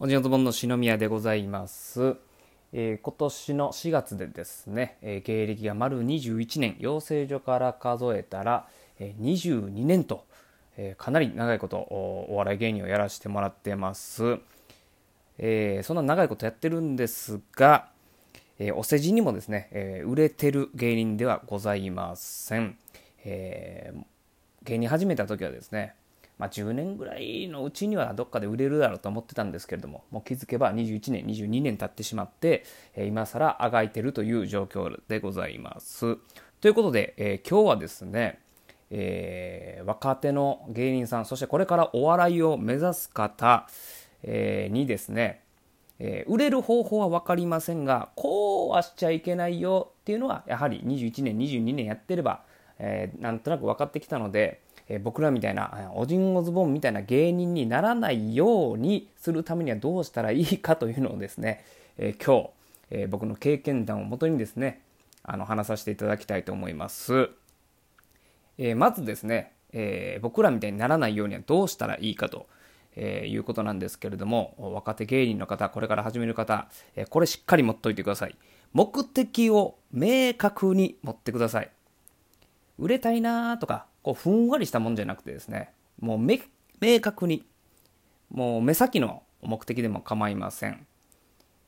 おじのズボンの篠宮でございます。えー、今年の4月でですね、えー、芸歴が丸21年、養成所から数えたら、えー、22年と、えかなり長いことお笑い芸人をやらせてもらってます。えそんな長いことやってるんですが、えお世辞にもですね、え売れてる芸人ではございません。え芸人始めた時はですね、まあ、10年ぐらいのうちにはどっかで売れるだろうと思ってたんですけれどももう気づけば21年22年経ってしまって、え今更あがいてるという状況でございます。ということで、えー、今日はですね、えー、若手の芸人さんそしてこれからお笑いを目指す方、えー、にですね、え売れる方法は分かりませんがこうはしちゃいけないよっていうのはやはり21年22年やってれば、えなんとなく分かってきたのでえ僕らみたいなおじんおズボンみたいな芸人にならないようにするためにはどうしたらいいかというのをですね、え今日、え僕の経験談をもとにですねあの話させていただきたいと思います、えまずですね、え僕らみたいにならないようにはどうしたらいいかとえー、いうことなんですけれども若手芸人の方これから始める方、えー、これしっかり持っといてください。目的を明確に持ってください。売れたいなとかこうふんわりしたもんじゃなくてですねもう明確にもう目先の目的でも構いません、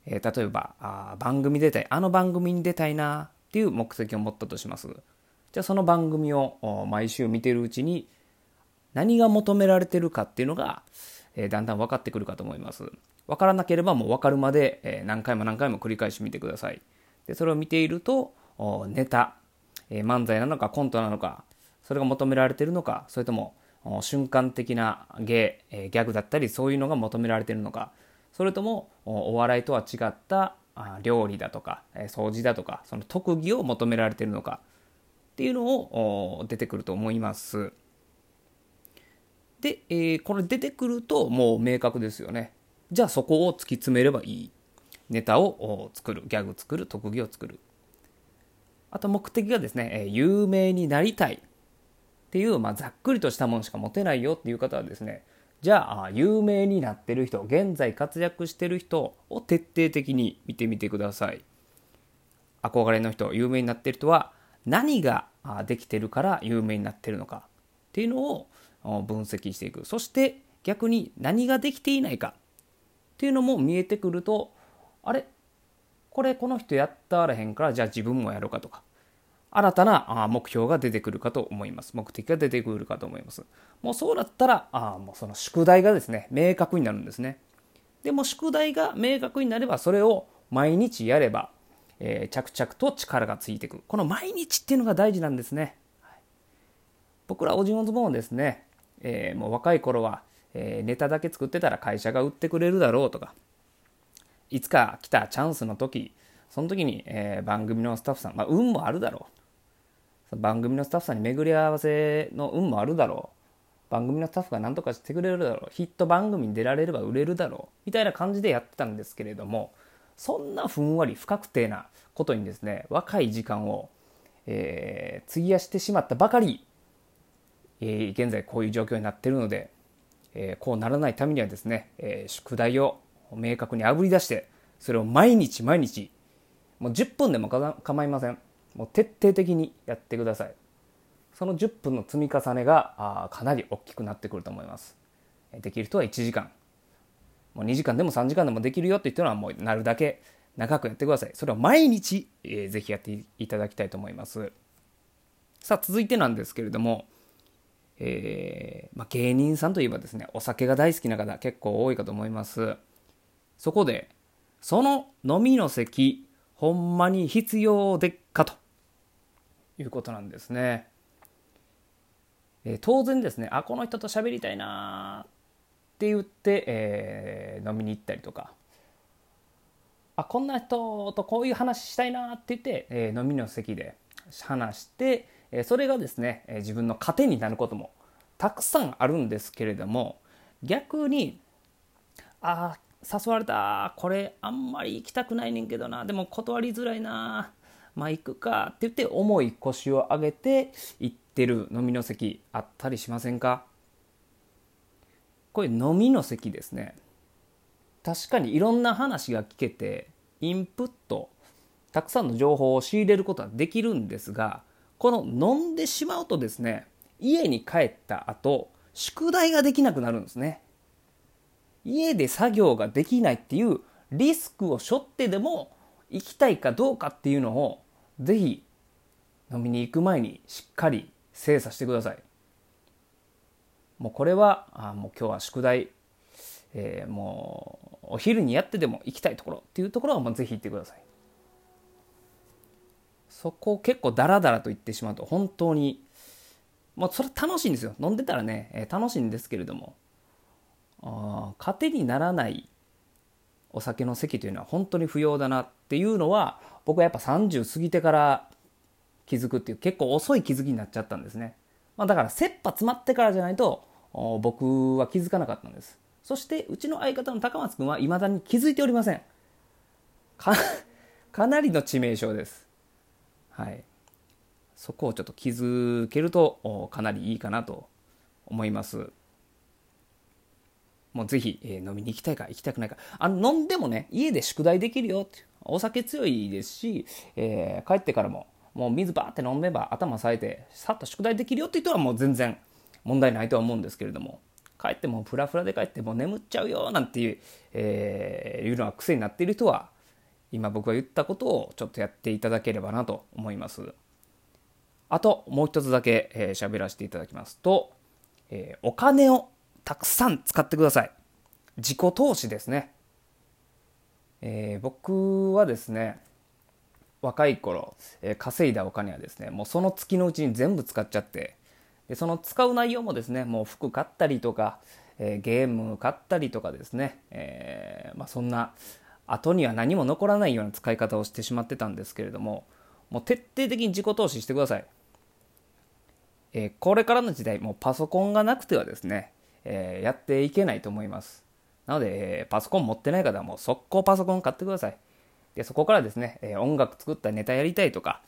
えー、例えばあ番組出たいあの番組に出たいなっていう目的を持ったとします。じゃあその番組を毎週見てるうちに何が求められてるかっていうのが、えー、だんだん分かってくるかと思います。分からなければもう分かるまで、えー、何回も何回も繰り返し見てください。でそれを見ているとネタ、えー、漫才なのかコントなのかそれが求められているのかそれとも瞬間的な芸、ギャグだったりそういうのが求められているのかそれともお笑いとは違った料理だとか掃除だとかその特技を求められているのかっていうのを出てくると思います。で、え、これ出てくるともう明確ですよね。じゃあそこを突き詰めればいい。ネタを作る、ギャグ作る、特技を作る。あと目的がですね、有名になりたい。っていう、まあ、ざっくりとしたものしか持てないよっていう方はですねじゃあ有名になってる人現在活躍してる人を徹底的に見てみてください。憧れの人有名になってる人は何ができてるから有名になってるのかっていうのを分析していく。そして逆に何ができていないかっていうのも見えてくるとあれ？これこの人やったらへんからじゃあ自分もやろうかとか。新たな目標が出てくるかと思います。目的が出てくるかと思います。もうそうだったら、あもうその宿題がですね、明確になるんですね。でも宿題が明確になれば、それを毎日やれば、えー、着々と力がついていく。この毎日っていうのが大事なんですね。はい、僕らオジンオズボンですね、えー、もう若い頃は、えー、ネタだけ作ってたら会社が売ってくれるだろうとか、いつか来たチャンスの時、その時に、え、番組のスタッフさん、まあ、運もあるだろう。番組のスタッフさんに巡り合わせの運もあるだろう。番組のスタッフが何とかしてくれるだろう。ヒット番組に出られれば売れるだろう。みたいな感じでやってたんですけれどもそんなふんわり不確定なことにですね若い時間を、えー、費やしてしまったばかり、えー、現在こういう状況になってるので、えー、こうならないためにはですね、え、宿題を明確にあぶり出してそれを毎日毎日もう10分でも構いません。もう徹底的にやってください。その10分の積み重ねがかなり大きくなってくると思います。できる人は1時間。もう2時間でも3時間でもできるよって言ったのはもうなるだけ長くやってください。それを毎日、えー、ぜひやっていただきたいと思います。さあ続いてなんですけれどもえー、まあ、芸人さんといえばですねお酒が大好きな方結構多いかと思います。そこでその飲みの席ほんまに必要でっかと。いうことなんですね。えー、当然ですねあこの人と喋りたいなって言って、えー、飲みに行ったりとかあこんな人とこういう話したいなって言って、えー、飲みの席で話して、えそれがですね、え自分の糧になることもたくさんあるんですけれども逆にあ誘われたこれあんまり行きたくないねんけどなでも断りづらいなまあ行くかって言って重い腰を上げて行ってる飲みの席あったりしませんか？これ飲みの席ですね。確かにいろんな話が聞けてインプットたくさんの情報を仕入れることはできるんですがこの飲んでしまうとですね家に帰った後宿題ができなくなるんですね。家で作業ができないっていうリスクを背負ってでも行きたいかどうかっていうのをぜひ飲みに行く前にしっかり精査してください。もうこれはあもう今日は宿題。えー、もうお昼にやってでも行きたいところっていうところはもうぜひ行ってください。そこを結構ダラダラと言ってしまうと本当にまあそれ楽しいんですよ。飲んでたらね、えー、楽しいんですけれども。あ糧にならないお酒の席というのは本当に不要だなっていうのは僕はやっぱ30過ぎてから気づくっていう結構遅い気づきになっちゃったんですね、まあ、だから切羽詰まってからじゃないと僕は気づかなかったんです。そしてうちの相方の高松君はいまだに気づいておりません。か かなりの致命傷です。はい。そこをちょっと気づけるとかなりいいかなと思います。もうぜひ、えー、飲みに行きたいか行きたくないか。あの飲んでもね家で宿題できるよってお酒強いですし、えー、帰ってからももう水バーって飲めば頭さえてさっと宿題できるよって言ったらもう全然問題ないとは思うんですけれども帰ってもフラフラで帰ってもう眠っちゃうよなんていう、えー、いうのが癖になっている人は今僕が言ったことをちょっとやっていただければなと思います。あともう一つだけ喋、えー、らせていただきますと、えー、お金をたくさん使ってください。自己投資ですね、えー、僕はですね若い頃、えー、稼いだお金はですねもうその月のうちに全部使っちゃってでその使う内容もですねもう服買ったりとか、えー、ゲーム買ったりとかですね、え、まあ、そんな後には何も残らないような使い方をしてしまってたんですけれどももう徹底的に自己投資してください、え、これからの時代もうパソコンがなくてはですね、えやっていけないと思います。なので、えパソコン持ってない方はもう速攻パソコン買ってください。でそこからですね、え音楽作ったネタやりたいとか、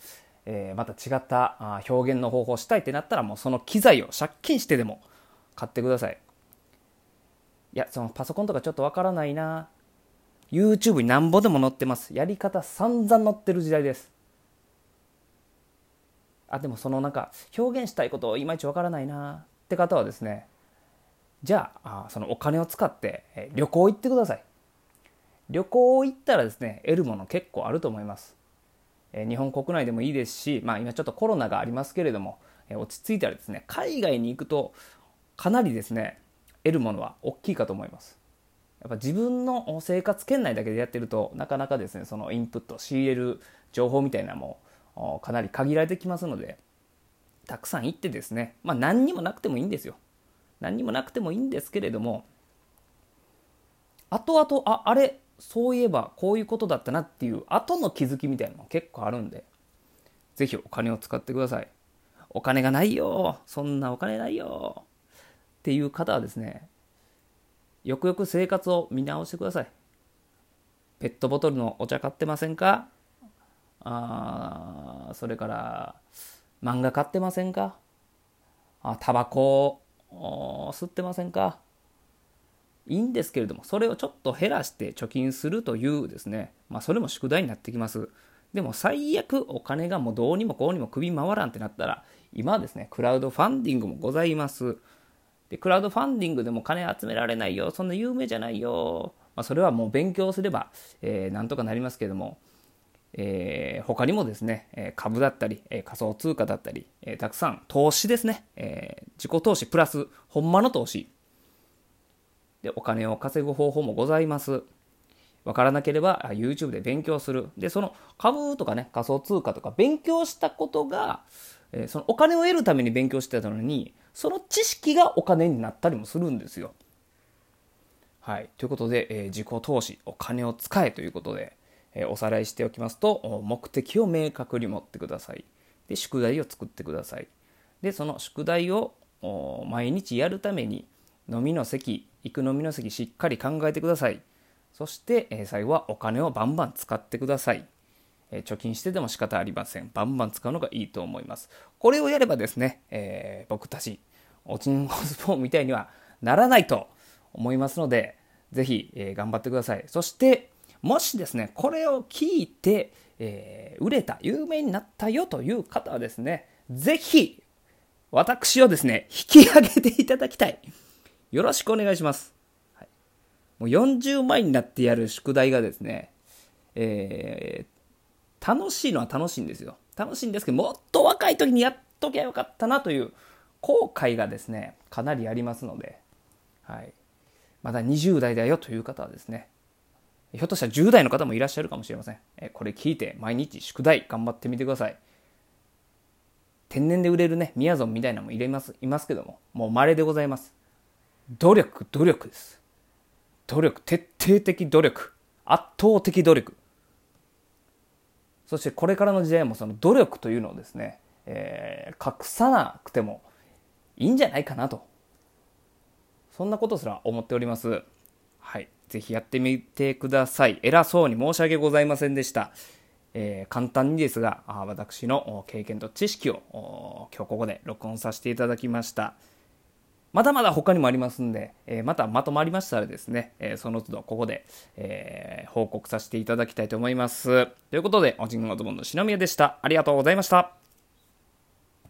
えー、また違ったあ表現の方法をしたいってなったらもうその機材を借金してでも買ってください。いやそのパソコンとかちょっとわからないな。YouTube になんぼでも載ってます。やり方散々載ってる時代です。あでもそのなんか表現したいこといまいちわからないなって方はですねじゃあそのお金を使って旅行行ってください。旅行行ったらですね得るもの結構あると思います。日本国内でもいいですし、まあ、今ちょっとコロナがありますけれども、落ち着いたらですね海外に行くとかなりですね得るものは大きいかと思います。やっぱ自分の生活圏内だけでやってるとなかなかですねそのインプット仕入れる情報みたいなもかなり限られてきますのでたくさん行ってですねまあ何にもなくてもいいんですよ。何にもなくてもいいんですけれども後々ああれそういえばこういうことだったなっていう後の気づきみたいなのも結構あるんで、ぜひお金を使ってください。お金がないよそんなお金ないよっていう方はですね、よくよく生活を見直してください。ペットボトルのお茶買ってませんか？あそれから漫画買ってませんか？あタバコ吸ってませんか？いいんですけれども、それをちょっと減らして貯金するというですね、まあそれも宿題になってきます。でも最悪お金がもうどうにもこうにも首回らんってなったら、今はですね、クラウドファンディングもございます。で、クラウドファンディングでも金集められないよ、そんな有名じゃないよ。まあそれはもう勉強すれば、えー、なんとかなりますけれども、えー、他にもですね、株だったり、仮想通貨だったり、えたくさん投資ですね、え、自己投資プラス、ほんまの投資、で、お金を稼ぐ方法もございます。わからなければ YouTube で勉強する。で、その株とかね、仮想通貨とか勉強したことが、え、そのお金を得るために勉強してたのに、その知識がお金になったりもするんですよ。はい。ということで、えー、自己投資、お金を使えということで、え、おさらいしておきますと、目的を明確に持ってください。で、宿題を作ってください。で、その宿題を毎日やるために、飲みの席、行く飲みの席しっかり考えてください。そして、え最後はお金をバンバン使ってください。え貯金してでも仕方ありません。バンバン使うのがいいと思います。これをやればですね、えー、僕たち、おちんこスポーンみたいにはならないと思いますので、ぜひ、え、頑張ってください。そして、もしですね、これを聞いて、えー、売れた、有名になったよという方はですね、ぜひ、私をですね、引き上げていただきたい。よろしくお願いします。はい、もう40万になってやる宿題がですね、えー、楽しいのは楽しいんですよ。楽しいんですけど、もっと若い時にやっときゃよかったなという後悔がですね、かなりありますので、はい。まだ20代だよという方はですね、ひょっとしたら10代の方もいらっしゃるかもしれません。えこれ聞いて毎日宿題頑張ってみてください。天然で売れるね、みやぞんみたいなのも入れます、いますけども、もう稀でございます。努力、努力です。努力、徹底的努力。圧倒的努力。そしてこれからの時代もその努力というのをですね、えー、隠さなくてもいいんじゃないかなと。そんなことすら思っております。はい。ぜひやってみてください。偉そうに申し訳ございませんでした。えー、簡単にですが、私の経験と知識を今日ここで録音させていただきました。まだまだ他にもありますんで、えー、またまとまりましたらですね、えー、その都度ここで、え報告させていただきたいと思います。ということで、おじんのズボンの篠宮でした。ありがとうございました。